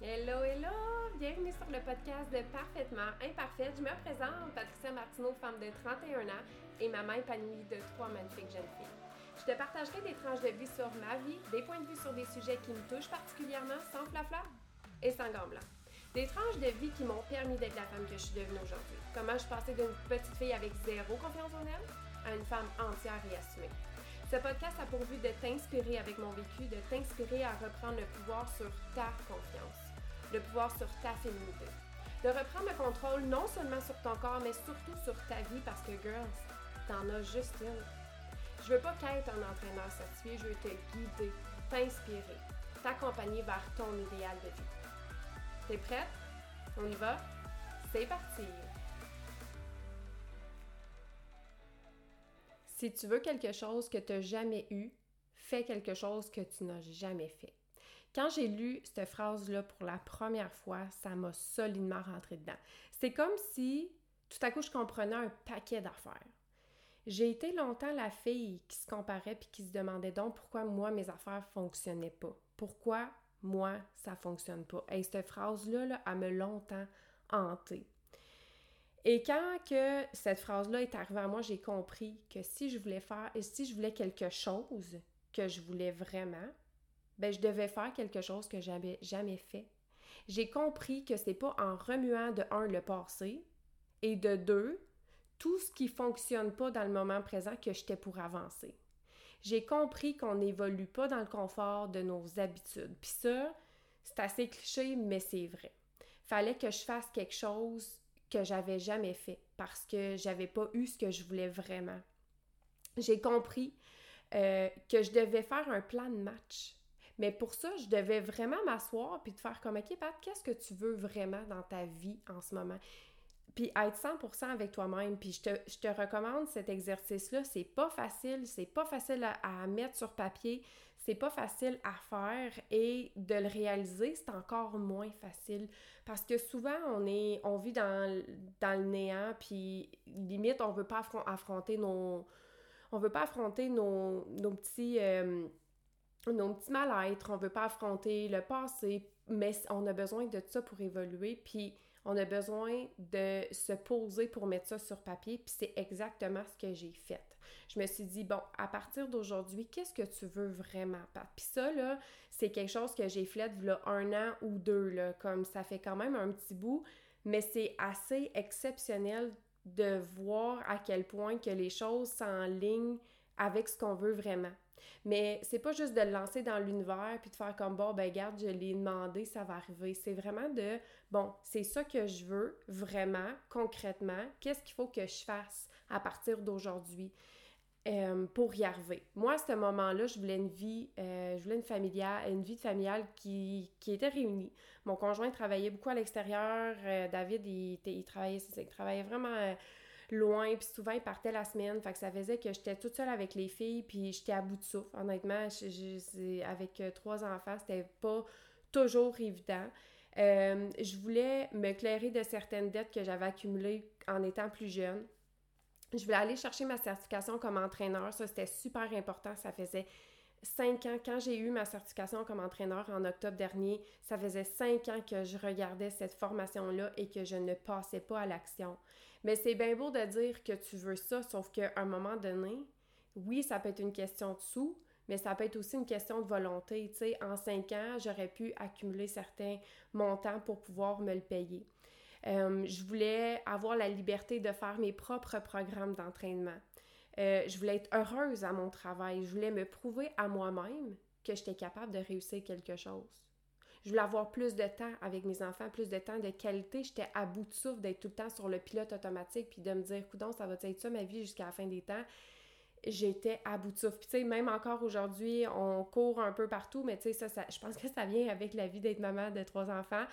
Hello, hello! Bienvenue sur le podcast de Parfaitement Imparfaite. Je me présente, Patricia Martineau, femme de 31 ans et maman épanouie de trois magnifiques jeunes filles. Je te partagerai des tranches de vie sur ma vie, des points de vue sur des sujets qui me touchent particulièrement, sans flafla et sans gants. Des tranches de vie qui m'ont permis d'être la femme que je suis devenue aujourd'hui. Comment je passée d'une petite fille avec zéro confiance en elle à une femme entière et assumée. Ce podcast a pour but de t'inspirer avec mon vécu, de t'inspirer à reprendre le pouvoir sur ta confiance, le pouvoir sur ta féminité. De reprendre le contrôle non seulement sur ton corps, mais surtout sur ta vie parce que, girls, t'en as juste une. Je veux pas qu'être un entraîneur certifié, je veux te guider, t'inspirer, t'accompagner vers ton idéal de vie. T'es prête? On y va? C'est parti! Si tu veux quelque chose que tu n'as jamais eu, fais quelque chose que tu n'as jamais fait. Quand j'ai lu cette phrase-là pour la première fois, ça m'a solidement rentré dedans. C'est comme si tout à coup je comprenais un paquet d'affaires. J'ai été longtemps la fille qui se comparait puis qui se demandait donc pourquoi moi mes affaires fonctionnaient pas. Pourquoi moi ça fonctionne pas? Et cette phrase-là, là, m'a longtemps hantée. Et quand que cette phrase-là est arrivée à moi, j'ai compris que si je voulais faire et si je voulais quelque chose que je voulais vraiment, ben je devais faire quelque chose que j'avais jamais fait. J'ai compris que c'est pas en remuant de un le passé et de deux tout ce qui fonctionne pas dans le moment présent que j'étais pour avancer. J'ai compris qu'on n'évolue pas dans le confort de nos habitudes. Puis ça, c'est assez cliché, mais c'est vrai. Fallait que je fasse quelque chose que j'avais jamais fait parce que j'avais pas eu ce que je voulais vraiment. J'ai compris euh, que je devais faire un plan de match. Mais pour ça, je devais vraiment m'asseoir puis te faire comme OK, Pat, qu'est-ce que tu veux vraiment dans ta vie en ce moment? Puis être 100% avec toi-même. Puis je te, je te, recommande cet exercice-là. C'est pas facile, c'est pas facile à, mettre sur papier, c'est pas facile à faire et de le réaliser, c'est encore moins facile. Parce que souvent, on est, on vit dans, dans le néant, puis limite, on veut pas affronter nos... On veut pas affronter nos, nos petits... Euh, nos petits mal-être, on veut pas affronter le passé, mais on a besoin de ça pour évoluer. Puis on a besoin de se poser pour mettre ça sur papier, puis c'est exactement ce que j'ai fait. Je me suis dit, bon, à partir d'aujourd'hui, qu'est-ce que tu veux vraiment? Puis ça, c'est quelque chose que j'ai fait là, un an ou deux, là, comme ça fait quand même un petit bout, mais c'est assez exceptionnel de voir à quel point que les choses s'enlignent avec ce qu'on veut vraiment. Mais c'est pas juste de le lancer dans l'univers puis de faire comme bon, ben garde, je l'ai demandé, ça va arriver. C'est vraiment de bon, c'est ça que je veux vraiment, concrètement. Qu'est-ce qu'il faut que je fasse à partir d'aujourd'hui? Euh, pour y arriver? Moi, à ce moment-là, je voulais une vie, euh, je voulais une familiale, une vie familiale qui, qui, était réunie. Mon conjoint travaillait beaucoup à l'extérieur. Euh, David, il, il, travaillait, il travaillait vraiment loin, puis souvent ils partaient la semaine, fait que ça faisait que j'étais toute seule avec les filles, puis j'étais à bout de souffle. Honnêtement, avec euh, trois enfants, c'était pas toujours évident. Euh, je voulais me clairer de certaines dettes que j'avais accumulées en étant plus jeune. Je voulais aller chercher ma certification comme entraîneur. Ça, c'était super important. Ça faisait cinq ans, quand j'ai eu ma certification comme entraîneur en octobre dernier, ça faisait cinq ans que je regardais cette formation-là et que je ne passais pas à l'action. Mais c'est bien beau de dire que tu veux ça, sauf qu'à un moment donné, oui, ça peut être une question de sous, mais ça peut être aussi une question de volonté. Tu sais, en cinq ans, j'aurais pu accumuler certains montants pour pouvoir me le payer. Euh, je voulais avoir la liberté de faire mes propres programmes d'entraînement. Euh, je voulais être heureuse à mon travail. Je voulais me prouver à moi-même que j'étais capable de réussir quelque chose. Je voulais avoir plus de temps avec mes enfants, plus de temps de qualité. J'étais à bout de souffle d'être tout le temps sur le pilote automatique puis de me dire, coudon, ça va être ça ma vie jusqu'à la fin des temps? J'étais à bout de souffle. Puis tu sais, même encore aujourd'hui, on court un peu partout, mais tu sais, ça, je pense que ça vient avec la vie d'être maman de trois enfants.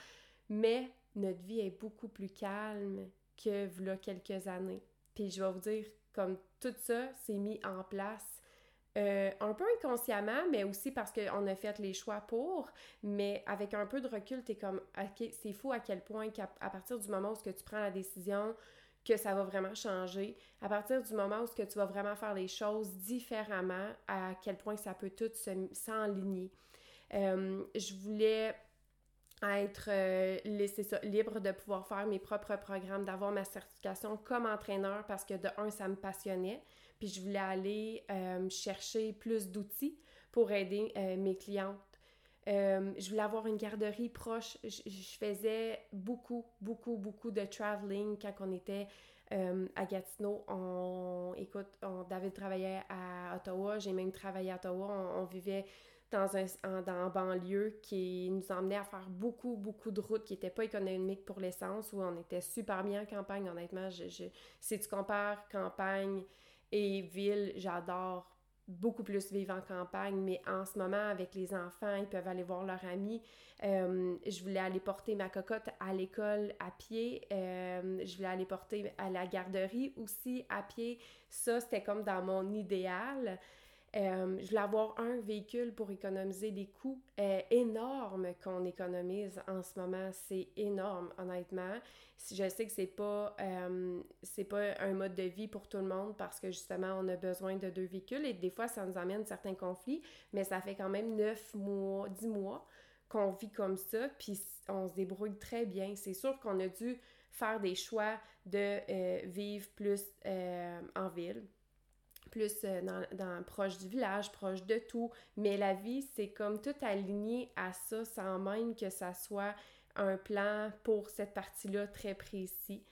Mais notre vie est beaucoup plus calme que voilà quelques années. Puis je vais vous dire comme tout ça s'est mis en place euh, un peu inconsciemment, mais aussi parce qu'on a fait les choix pour, mais avec un peu de recul, t'es comme, ok, c'est fou à quel point qu'à à partir du moment où que tu prends la décision que ça va vraiment changer, à partir du moment où que tu vas vraiment faire les choses différemment, à quel point ça peut tout s'enligner. Euh, je voulais être euh, libre de pouvoir faire mes propres programmes, d'avoir ma certification comme entraîneur parce que de un, ça me passionnait. Puis je voulais aller euh, chercher plus d'outils pour aider euh, mes clientes. je voulais avoir une garderie proche. Je, faisais beaucoup, beaucoup, beaucoup de traveling quand on était à Gatineau. On, écoute, David travaillait à Ottawa, j'ai même travaillé à Ottawa. on vivait dans un dans banlieue qui nous emmenait à faire beaucoup, beaucoup de routes qui n'étaient pas économiques pour l'essence, où on était super bien en campagne, honnêtement. Si tu compares campagne et ville, j'adore beaucoup plus vivre en campagne, mais en ce moment, avec les enfants, ils peuvent aller voir leurs amis. Euh, je voulais aller porter ma cocotte à l'école à pied. Euh, je voulais aller porter à la garderie aussi à pied. Ça, c'était comme dans mon idéal. Euh, je voulais avoir un véhicule pour économiser des coûts euh, énormes qu'on économise en ce moment. C'est énorme, honnêtement. Je sais que c'est pas, euh, pas un mode de vie pour tout le monde parce que justement, on a besoin de deux véhicules et des fois, ça nous amène certains conflits, mais ça fait quand même neuf mois, dix mois qu'on vit comme ça, puis on se débrouille très bien. C'est sûr qu'on a dû faire des choix de vivre plus en ville plus euh, dans, proche du village, proche de tout. Mais la vie, c'est comme tout aligné à ça sans même que ça soit un plan pour cette partie-là très précis.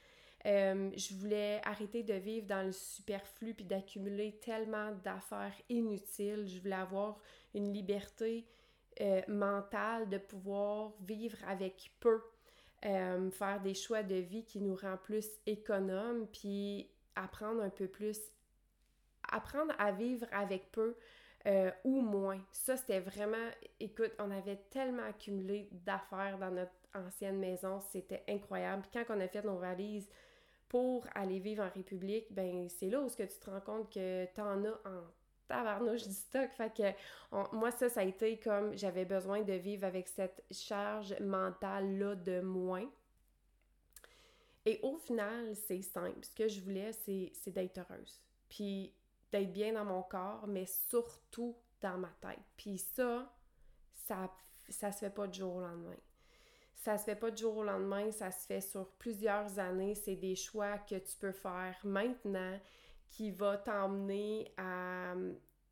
Euh, je voulais arrêter de vivre dans le superflu puis d'accumuler tellement d'affaires inutiles. Je voulais avoir une liberté euh, mentale de pouvoir vivre avec peu, faire des choix de vie qui nous rend plus économes puis apprendre un peu plus apprendre à vivre avec peu euh, ou moins. Ça, c'était vraiment, écoute, on avait tellement accumulé d'affaires dans notre ancienne maison, c'était incroyable. Puis quand on a fait nos valises pour aller vivre en République, ben c'est là où ce que tu te rends compte que t'en as en tabarnouche du stock. Fait que moi, ça, ça a été comme j'avais besoin de vivre avec cette charge mentale-là de moins. Et au final, c'est simple. Ce que je voulais, c'est d'être heureuse. Puis d'être bien dans mon corps, mais surtout dans ma tête. Puis ça, ça, ça se fait pas du jour au lendemain. Ça se fait pas du jour au lendemain, ça se fait sur plusieurs années. C'est des choix que tu peux faire maintenant qui va t'emmener à,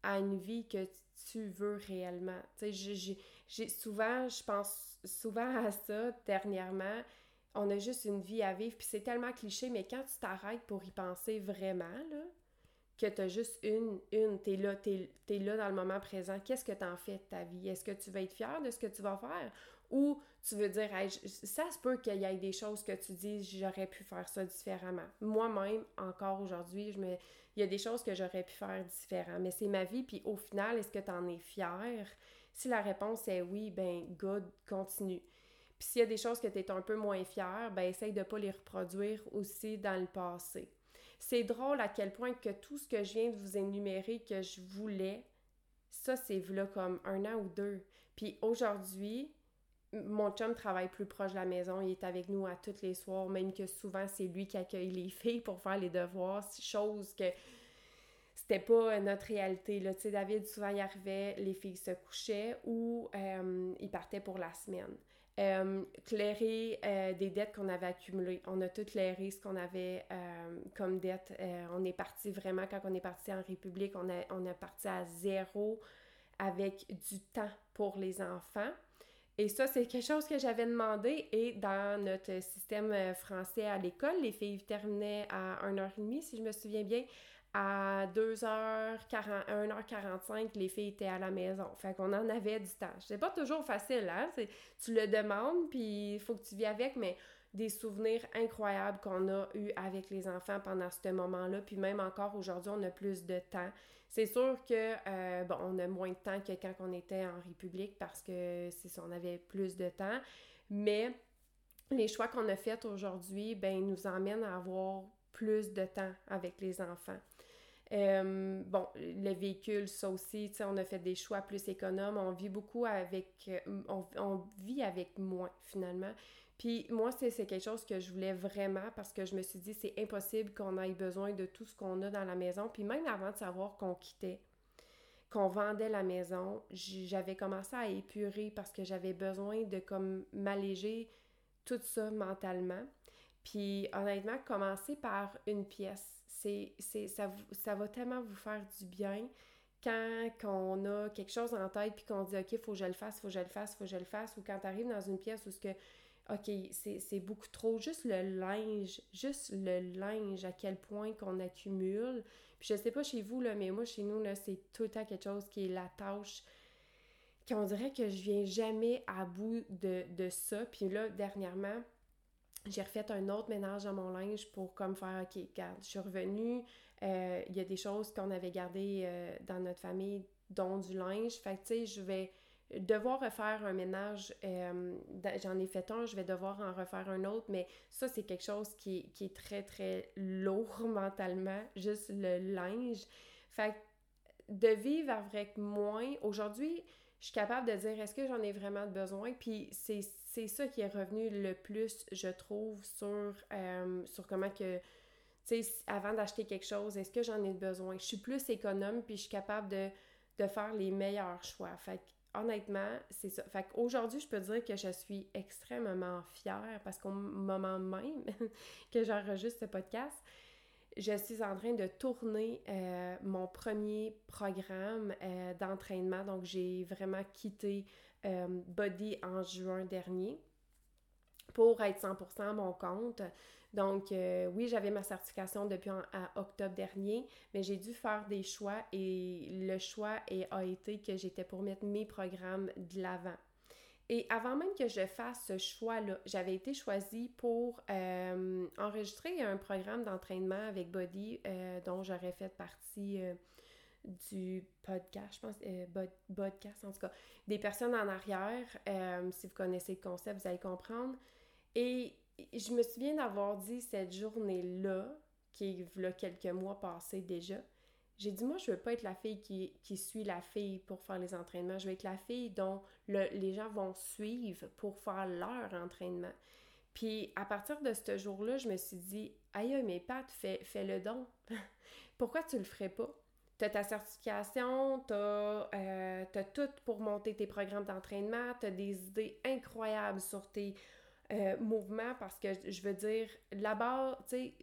à une vie que tu veux réellement. Tu sais, j'ai souvent, je pense souvent à ça dernièrement. On a juste une vie à vivre, puis c'est tellement cliché, mais quand tu t'arrêtes pour y penser vraiment, là, que tu as juste une, une, tu es là, tu es, là dans le moment présent. Qu'est-ce que tu en fais de ta vie? Est-ce que tu vas être fier de ce que tu vas faire? Ou tu veux dire, ça se peut qu'il y ait des choses que tu dis, j'aurais pu faire ça différemment. Moi-même, encore aujourd'hui, je il y a des choses que j'aurais pu faire différemment, mais c'est ma vie, puis au final, est-ce que tu en es fier? Si la réponse est oui, ben good, continue. Puis s'il y a des choses que tu es un peu moins fier, ben essaye de ne pas les reproduire aussi dans le passé. C'est drôle à quel point que tout ce que je viens de vous énumérer que je voulais, ça, c'est là comme un an ou deux. Puis aujourd'hui, mon chum travaille plus proche de la maison, il est avec nous à tous les soirs, même que souvent c'est lui qui accueille les filles pour faire les devoirs, chose que c'était pas notre réalité. Là. Tu sais, David, souvent il arrivait, les filles se couchaient ou euh, il partait pour la semaine. Euh, clairer euh, des dettes qu'on avait accumulées. On a tout clairé ce qu'on avait euh, comme dette. on est parti vraiment, quand on est parti en République, on, a, on est parti à zéro avec du temps pour les enfants. Et ça, c'est quelque chose que j'avais demandé. Et dans notre système français à l'école, les filles terminaient à 1h30, si je me souviens bien à 2h40, 1h45, les filles étaient à la maison. Fait qu'on en avait du temps. C'est pas toujours facile, hein? Tu le demandes, puis il faut que tu vis avec, mais des souvenirs incroyables qu'on a eu avec les enfants pendant ce moment-là, puis même encore aujourd'hui, on a plus de temps. C'est sûr que, euh, bon, on a moins de temps que quand on était en République parce que c'est on avait plus de temps, mais les choix qu'on a faits aujourd'hui, ben, nous emmènent à avoir plus de temps avec les enfants. Euh, bon, le véhicule, ça aussi, on a fait des choix plus économes. On vit beaucoup avec... Euh, on, vit avec moins, finalement. Puis moi, c'est quelque chose que je voulais vraiment parce que je me suis dit, c'est impossible qu'on ait besoin de tout ce qu'on a dans la maison. Puis même avant de savoir qu'on quittait, qu'on vendait la maison, j'avais commencé à épurer parce que j'avais besoin de comme m'alléger tout ça mentalement. Puis honnêtement, commencer par une pièce, c'est, ça, ça va tellement vous faire du bien quand on a quelque chose en tête puis qu'on dit OK, faut que je le fasse, faut que je le fasse, faut que je le fasse, ou quand tu arrives dans une pièce où ce que OK, c'est beaucoup trop, juste le linge, juste le linge, à quel point qu'on accumule. Puis je sais pas chez vous, là, mais moi, chez nous, là, c'est tout le temps quelque chose qui est la tâche qu'on dirait que je viens jamais à bout de, de ça. Puis là, dernièrement, j'ai refait un autre ménage dans mon linge pour comme faire OK, regarde, je suis revenue. Euh, il y a des choses qu'on avait gardées euh, dans notre famille, dont du linge. Fait que tu sais, je vais devoir refaire un ménage, euh, j'en ai fait un, je vais devoir en refaire un autre, mais ça, c'est quelque chose qui, qui, est très, très lourd mentalement, juste le linge. Fait que de vivre avec moins, aujourd'hui, je suis capable de dire est-ce que j'en ai vraiment besoin, puis c'est ça qui est revenu le plus, je trouve, sur, euh, sur comment que, tu sais, avant d'acheter quelque chose, est-ce que j'en ai besoin? Je suis plus économe, puis je suis capable de, faire les meilleurs choix. Fait honnêtement, c'est ça. Fait qu'aujourd'hui, je peux dire que je suis extrêmement fière parce qu'au moment même que j'enregistre ce podcast, je suis en train de tourner euh, mon premier programme euh, d'entraînement. Donc, j'ai vraiment quitté euh, Body en juin dernier pour être 100% à mon compte. Donc, oui, j'avais ma certification depuis octobre dernier, mais j'ai dû faire des choix et le choix a été que j'étais pour mettre mes programmes de l'avant. Et avant même que je fasse ce choix-là, j'avais été choisie pour euh, enregistrer un programme d'entraînement avec Body dont j'aurais fait partie du podcast, je pense, euh, podcast en tout cas, des personnes en arrière. Euh, si vous connaissez le concept, vous allez comprendre. Et je me souviens d'avoir dit cette journée-là, qui est là quelques mois passés déjà, j'ai dit, moi, je veux pas être la fille qui, qui, suit la fille pour faire les entraînements. Je veux être la fille dont les gens vont suivre pour faire leur entraînement. Puis à partir de ce jour-là, je me suis dit, aïe, mes pattes, fais, fais le don. Pourquoi tu le ferais pas? tu as ta certification, tu as, euh, tout pour monter tes programmes d'entraînement, tu as des idées incroyables sur tes euh, mouvements parce que je veux dire, là-bas, tu sais,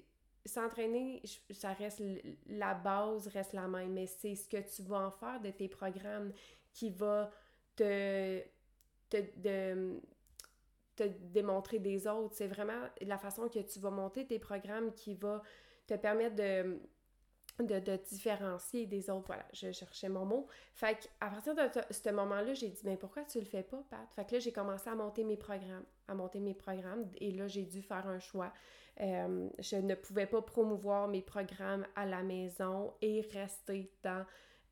s'entraîner, ça reste la base reste la même, mais c'est ce que tu vas en faire de tes programmes qui va te, te, te démontrer des autres. C'est vraiment la façon que tu vas monter tes programmes qui va te permettre de de, différencier des autres. Voilà, je cherchais mon mot. Fait à partir de ce moment-là, j'ai dit, mais pourquoi tu le fais pas, Pat? Fait que là, j'ai commencé à monter mes programmes, à monter mes programmes, et là, j'ai dû faire un choix. Euh, je ne pouvais pas promouvoir mes programmes à la maison et rester dans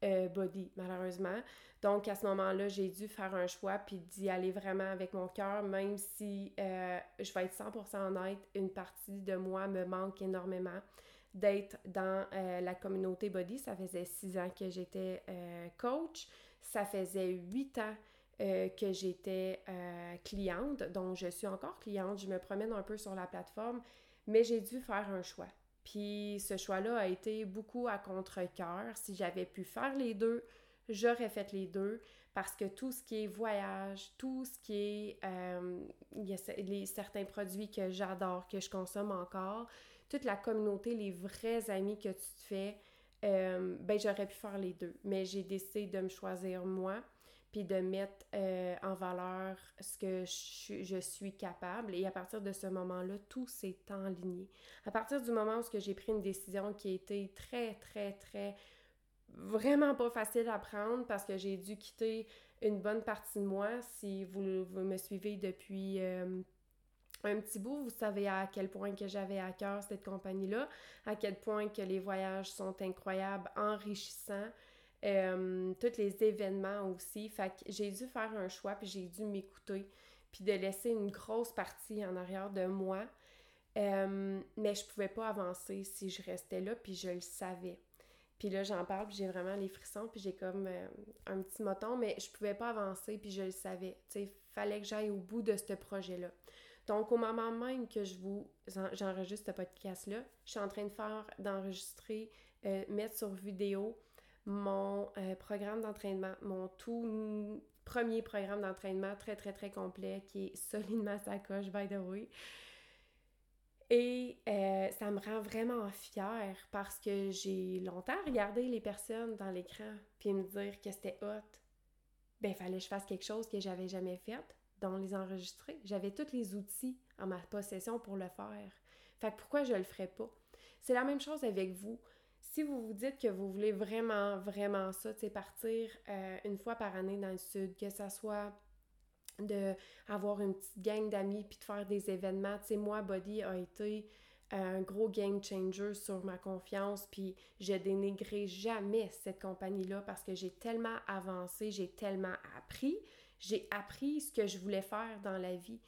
euh, Body, malheureusement. Donc, à ce moment-là, j'ai dû faire un choix puis d'y aller vraiment avec mon cœur, même si euh, je vais être 100% honnête, une partie de moi me manque énormément d'être dans euh, la communauté body. Ça faisait six ans que j'étais euh, coach. Ça faisait huit ans euh, que j'étais cliente, donc je suis encore cliente. Je me promène un peu sur la plateforme, mais j'ai dû faire un choix. Puis ce choix-là a été beaucoup à contre-cœur. Si j'avais pu faire les deux, j'aurais fait les deux parce que tout ce qui est voyage, tout ce qui est... il y a certains produits que j'adore, que je consomme encore, toute la communauté, les vrais amis que tu te fais, euh, ben j'aurais pu faire les deux. Mais j'ai décidé de me choisir moi, puis de mettre euh, en valeur ce que je, suis capable. Et à partir de ce moment-là, tout s'est enligné. À partir du moment où j'ai pris une décision qui a été très, très, très vraiment pas facile à prendre parce que j'ai dû quitter une bonne partie de moi. Si vous, me suivez depuis euh, un petit bout, vous savez à quel point que j'avais à cœur cette compagnie-là, à quel point que les voyages sont incroyables, enrichissants, euh, tous les événements aussi. Fait que j'ai dû faire un choix, puis j'ai dû m'écouter, puis de laisser une grosse partie en arrière de moi. Euh, mais je pouvais pas avancer si je restais là, puis je le savais. Puis là, j'en parle, puis j'ai vraiment les frissons, puis j'ai comme euh, un petit moton, mais je pouvais pas avancer, puis je le savais. Tu sais, fallait que j'aille au bout de ce projet-là. Donc, au moment même que je vous j'enregistre ce podcast-là, je suis en train de faire, d'enregistrer, euh, mettre sur vidéo mon euh, programme d'entraînement, mon tout premier programme d'entraînement très, très, très complet qui est solidement sa coche, by the way. Et euh, ça me rend vraiment fière parce que j'ai longtemps regardé les personnes dans l'écran puis me dire que c'était hot. Ben, fallait que je fasse quelque chose que j'avais jamais fait, dont les enregistrer. J'avais tous les outils en ma possession pour le faire. Fait que pourquoi je le ferais pas? C'est la même chose avec vous. Si vous vous dites que vous voulez vraiment, vraiment ça, c'est partir euh, une fois par année dans le sud, que ça soit de avoir une petite gang d'amis puis de faire des événements. Tu sais, moi, Body a été un gros game changer sur ma confiance, puis je dénigrerai jamais cette compagnie-là parce que j'ai tellement avancé, j'ai tellement appris, j'ai appris ce que je voulais faire dans la vie.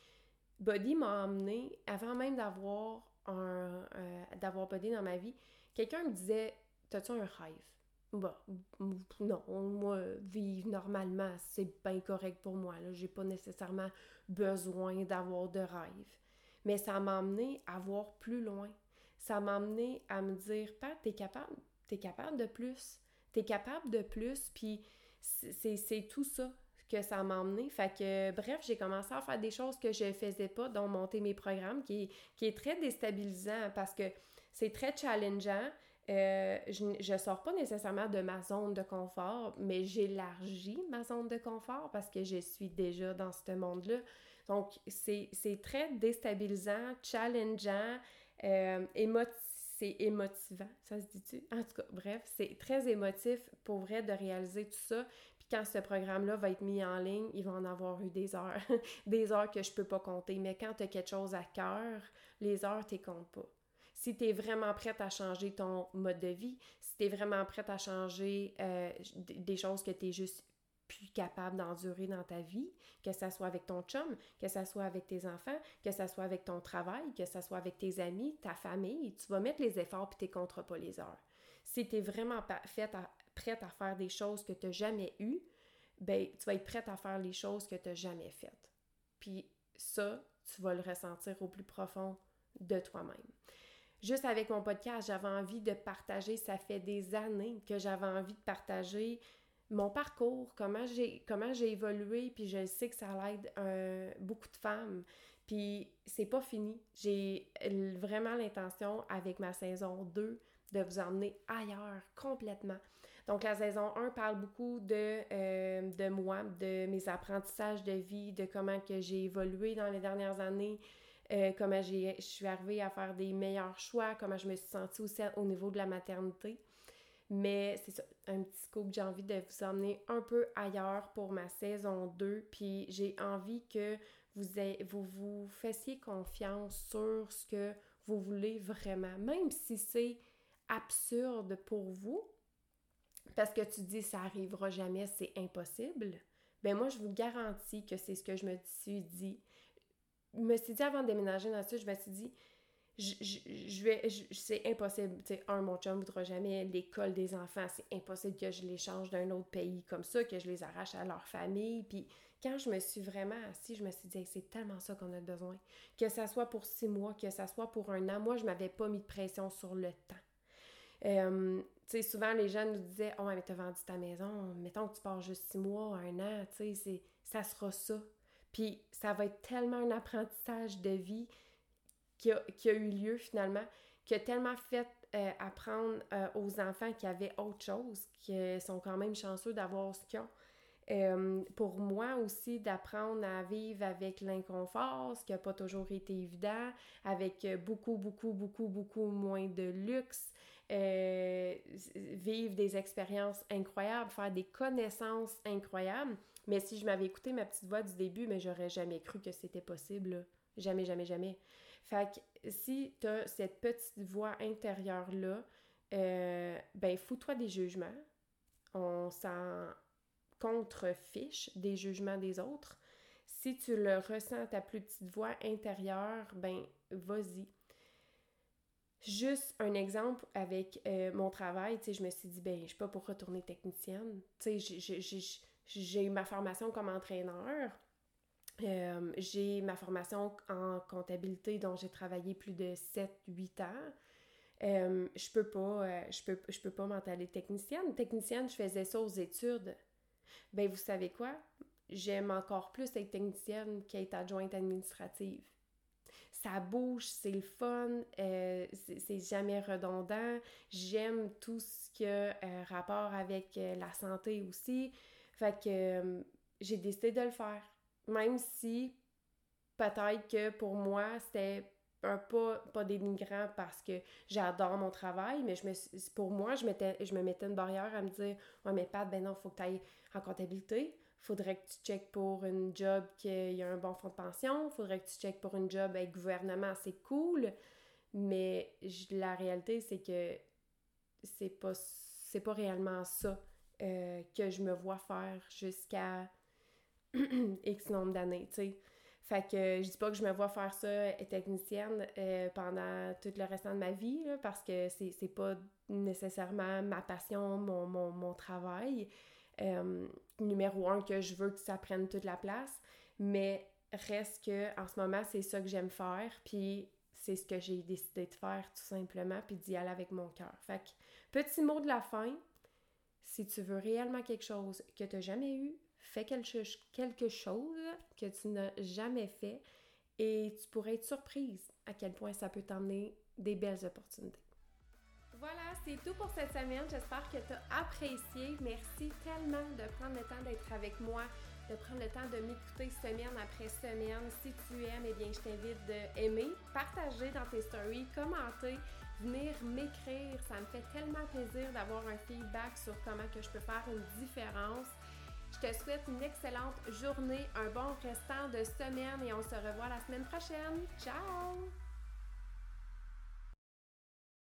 Body m'a emmené, avant même d'avoir un, euh, d'avoir Body dans ma vie, quelqu'un me disait T'as-tu un rêve? Bah, non, moi, vivre normalement, c'est bien correct pour moi. Là. J'ai pas nécessairement besoin d'avoir de rêve. Mais ça m'a amené à voir plus loin. Ça m'a amené à me dire, Pat, t'es capable, t'es capable de plus. T'es capable de plus, puis c'est tout ça que ça m'a emmené. Fait que, bref, j'ai commencé à faire des choses que je faisais pas, dont monter mes programmes, qui, est très déstabilisant parce que c'est très challengeant. Euh, je ne sors pas nécessairement de ma zone de confort, mais j'élargis ma zone de confort parce que je suis déjà dans ce monde-là. Donc, c'est très déstabilisant, challengeant, euh, c'est émotivant, ça se dit-tu? En tout cas, bref, c'est très émotif pour vrai de réaliser tout ça. Puis quand ce programme-là va être mis en ligne, il va en avoir eu des heures, des heures que je peux pas compter. Mais quand tu as quelque chose à cœur, les heures, tu comptes pas si tu es vraiment prête à changer ton mode de vie, si tu es vraiment prête à changer euh, des choses que tu es juste plus capable d'endurer dans ta vie, que ça soit avec ton chum, que ça soit avec tes enfants, que ça soit avec ton travail, que ça soit avec tes amis, ta famille, tu vas mettre les efforts puis tu compteras pas les heures. Si tu es vraiment prête à, prête à faire des choses que tu n'as jamais eues, ben tu vas être prête à faire les choses que tu n'as jamais faites. Puis ça, tu vas le ressentir au plus profond de toi-même juste avec mon podcast, j'avais envie de partager, ça fait des années que j'avais envie de partager mon parcours, comment j'ai comment j'ai évolué, puis je sais que ça l'aide beaucoup de femmes. Puis c'est pas fini. J'ai vraiment l'intention avec ma saison 2 de vous emmener ailleurs complètement. Donc la saison 1 parle beaucoup de, euh, de moi, de mes apprentissages de vie, de comment que j'ai évolué dans les dernières années, euh, comment je suis arrivée à faire des meilleurs choix, comment je me suis sentie aussi au niveau de la maternité. Mais c'est un petit scoop, j'ai envie de vous emmener un peu ailleurs pour ma saison 2, puis j'ai envie que vous, vous vous fassiez confiance sur ce que vous voulez vraiment, même si c'est absurde pour vous, parce que tu dis ça arrivera jamais, c'est impossible. Ben moi, je vous garantis que c'est ce que je me suis dit je me suis dit avant de déménager dans le sud, je me suis dit, je, vais, c'est impossible. Un, mon chum ne voudra jamais l'école des enfants. C'est impossible que je les change d'un autre pays comme ça, que je les arrache à leur famille. Puis quand je me suis vraiment assise, je me suis dit, c'est tellement ça qu'on a besoin. Que ça soit pour six mois, que ça soit pour un an. Moi, je m'avais pas mis de pression sur le temps. Euh, tu sais, souvent, les gens nous disaient, oh, mais t'as vendu ta maison. Mettons que tu pars juste six mois, un an, tu sais, ça sera ça. Puis ça va être tellement un apprentissage de vie qui a, eu lieu finalement, qui a tellement fait euh, apprendre euh, aux enfants qui avaient autre chose, qui sont quand même chanceux d'avoir ce qu'ils ont. Euh, pour moi aussi, d'apprendre à vivre avec l'inconfort, ce qui n'a pas toujours été évident, avec beaucoup, beaucoup, beaucoup, beaucoup moins de luxe, vivre des expériences incroyables, faire des connaissances incroyables. Mais si je m'avais écouté ma petite voix du début, mais j'aurais jamais cru que c'était possible. Jamais, jamais, jamais. Fait que si tu as cette petite voix intérieure-là, euh, ben fous-toi des jugements. On s'en contrefiche des jugements des autres. Si tu le ressens, ta plus petite voix intérieure, ben vas-y. Juste un exemple avec euh, mon travail, tu sais, je me suis dit, ben, je suis pas pour retourner technicienne. Tu sais, j'ai eu ma formation comme entraîneur. Euh, j'ai ma formation en comptabilité dont j'ai travaillé plus de 7-8 ans. Euh, je peux pas, euh, je peux, je peux pas m'entaller technicienne. Technicienne, je faisais ça aux études. Ben, vous savez quoi? J'aime encore plus être technicienne qu'être adjointe administrative. Ça bouge, c'est le fun, c'est jamais redondant. J'aime tout ce qui a rapport avec la santé aussi. Fait que j'ai décidé de le faire. Même si peut-être que pour moi, c'était un pas, pas dénigrant parce que j'adore mon travail, mais je me, pour moi, je, mettais, je me mettais une barrière à me dire Ouais, mais Pat, ben non, faut que tu ailles en comptabilité. Faudrait que tu checkes pour une job qu'il y a un bon fonds de pension. Faudrait que tu checkes pour une job avec gouvernement, c'est cool. Mais la réalité, c'est que c'est pas, pas réellement ça euh, que je me vois faire jusqu'à X nombre d'années, tu sais. Fait que je dis pas que je me vois faire ça technicienne euh, pendant tout le restant de ma vie, parce que c'est pas nécessairement ma passion, mon, mon, travail. Euh, numéro un, que je veux que ça prenne toute la place, mais reste que en ce moment, c'est ça que j'aime faire, puis c'est ce que j'ai décidé de faire tout simplement, puis d'y aller avec mon cœur. Fait que, petit mot de la fin, si tu veux réellement quelque chose que tu n'as jamais eu, fais quelque chose que tu n'as jamais fait et tu pourrais être surprise à quel point ça peut t'emmener des belles opportunités. Voilà, c'est tout pour cette semaine. J'espère que tu as apprécié. Merci tellement de prendre le temps d'être avec moi, de prendre le temps de m'écouter semaine après semaine. Si tu aimes, eh bien, je t'invite d'aimer, partager dans tes stories, commenter, venir m'écrire. Ça me fait tellement plaisir d'avoir un feedback sur comment que je peux faire une différence. Je te souhaite une excellente journée, un bon restant de semaine et on se revoit la semaine prochaine. Ciao!